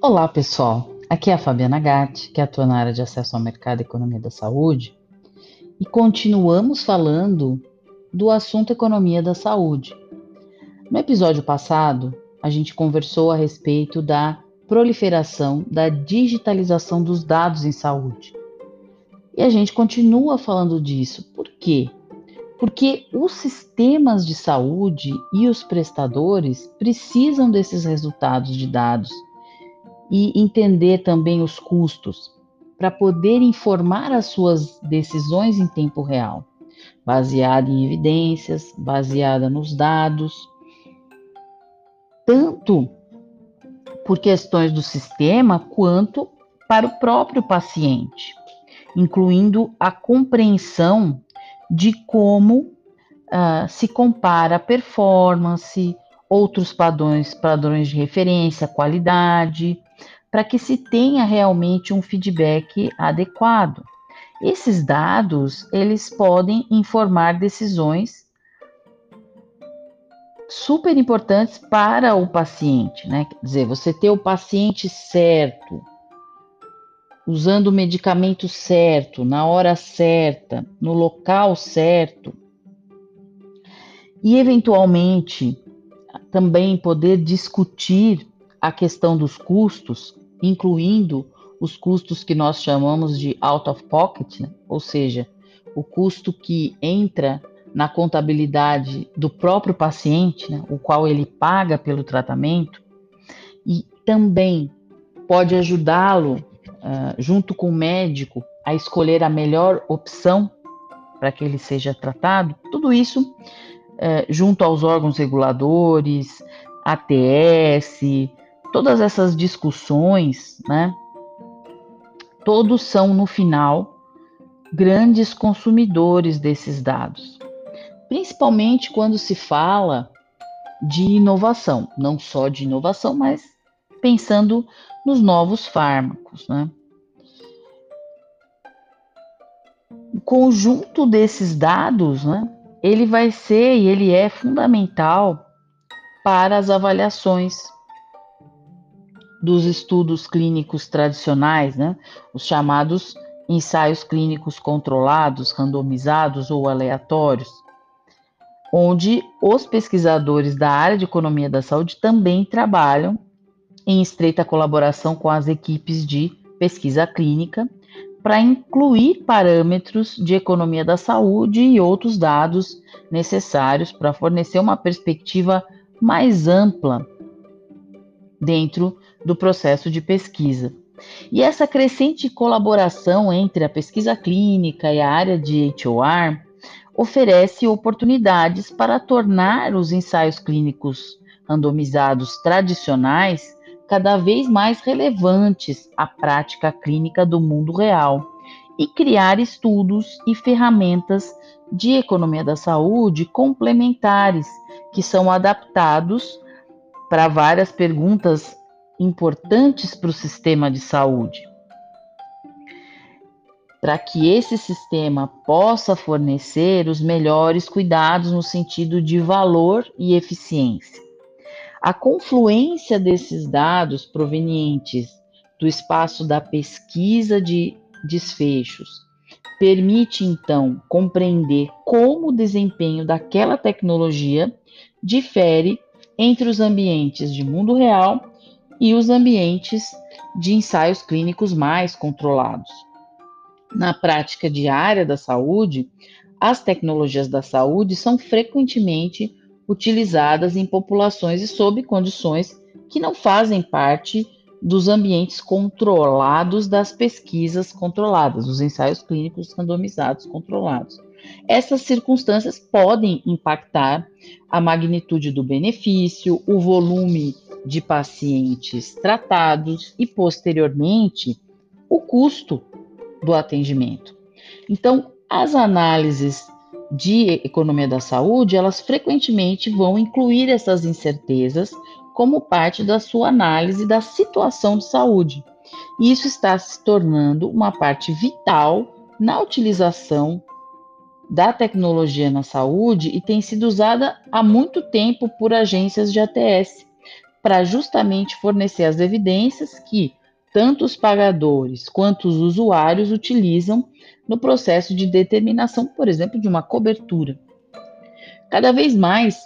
Olá, pessoal. Aqui é a Fabiana Gatti, que atua na área de acesso ao mercado e economia da saúde, e continuamos falando do assunto economia da saúde. No episódio passado, a gente conversou a respeito da proliferação da digitalização dos dados em saúde. E a gente continua falando disso. Por quê? Porque os sistemas de saúde e os prestadores precisam desses resultados de dados e entender também os custos para poder informar as suas decisões em tempo real, baseada em evidências, baseada nos dados, tanto por questões do sistema quanto para o próprio paciente, incluindo a compreensão de como uh, se compara a performance, outros padrões, padrões de referência, qualidade, para que se tenha realmente um feedback adequado. Esses dados, eles podem informar decisões super importantes para o paciente, né? Quer dizer, você ter o paciente certo, usando o medicamento certo, na hora certa, no local certo, e eventualmente também poder discutir a questão dos custos, incluindo os custos que nós chamamos de out of pocket, né? ou seja, o custo que entra na contabilidade do próprio paciente, né? o qual ele paga pelo tratamento, e também pode ajudá-lo uh, junto com o médico, a escolher a melhor opção para que ele seja tratado, tudo isso uh, junto aos órgãos reguladores, ATS, todas essas discussões, né? Todos são, no final, grandes consumidores desses dados, principalmente quando se fala de inovação, não só de inovação, mas pensando nos novos fármacos, né? O conjunto desses dados, né, ele vai ser e ele é fundamental para as avaliações dos estudos clínicos tradicionais, né, os chamados ensaios clínicos controlados, randomizados ou aleatórios, onde os pesquisadores da área de economia da saúde também trabalham em estreita colaboração com as equipes de pesquisa clínica para incluir parâmetros de economia da saúde e outros dados necessários para fornecer uma perspectiva mais ampla dentro do processo de pesquisa. E essa crescente colaboração entre a pesquisa clínica e a área de HOR oferece oportunidades para tornar os ensaios clínicos randomizados tradicionais cada vez mais relevantes à prática clínica do mundo real e criar estudos e ferramentas de economia da saúde complementares que são adaptados para várias perguntas importantes para o sistema de saúde. Para que esse sistema possa fornecer os melhores cuidados no sentido de valor e eficiência. A confluência desses dados provenientes do espaço da pesquisa de desfechos permite então compreender como o desempenho daquela tecnologia difere entre os ambientes de mundo real e os ambientes de ensaios clínicos mais controlados. Na prática diária da saúde, as tecnologias da saúde são frequentemente utilizadas em populações e sob condições que não fazem parte dos ambientes controlados das pesquisas controladas, dos ensaios clínicos randomizados controlados. Essas circunstâncias podem impactar a magnitude do benefício, o volume de pacientes tratados e, posteriormente, o custo do atendimento. Então, as análises de economia da saúde, elas frequentemente vão incluir essas incertezas como parte da sua análise da situação de saúde. E isso está se tornando uma parte vital na utilização da tecnologia na saúde e tem sido usada há muito tempo por agências de ATS, para justamente fornecer as evidências que tanto os pagadores quanto os usuários utilizam no processo de determinação, por exemplo, de uma cobertura. Cada vez mais,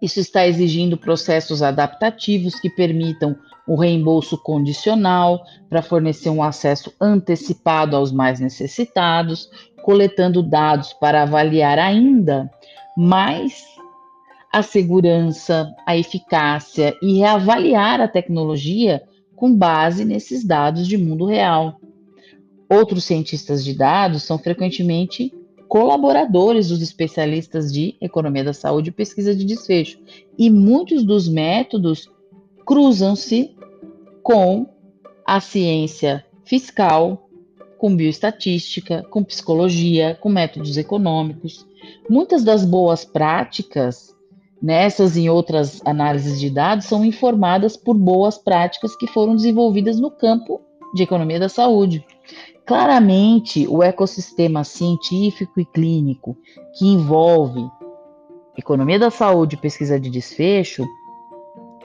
isso está exigindo processos adaptativos que permitam o reembolso condicional para fornecer um acesso antecipado aos mais necessitados, coletando dados para avaliar ainda mais a segurança, a eficácia e reavaliar a tecnologia com base nesses dados de mundo real. Outros cientistas de dados são frequentemente colaboradores dos especialistas de economia da saúde e pesquisa de desfecho, e muitos dos métodos cruzam-se com a ciência fiscal, com bioestatística, com psicologia, com métodos econômicos. Muitas das boas práticas nessas e outras análises de dados são informadas por boas práticas que foram desenvolvidas no campo de economia da saúde. Claramente, o ecossistema científico e clínico que envolve economia da saúde e pesquisa de desfecho,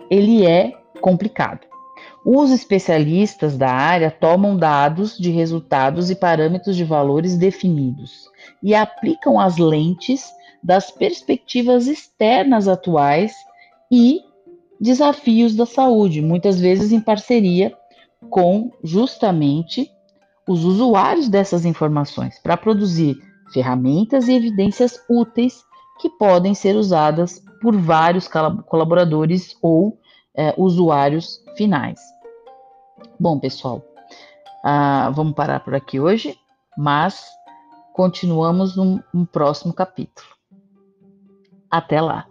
ele é complicado. Os especialistas da área tomam dados de resultados e parâmetros de valores definidos e aplicam as lentes das perspectivas externas atuais e desafios da saúde, muitas vezes em parceria com justamente os usuários dessas informações, para produzir ferramentas e evidências úteis que podem ser usadas por vários colaboradores ou é, usuários finais. Bom, pessoal, ah, vamos parar por aqui hoje, mas continuamos no próximo capítulo. Até lá!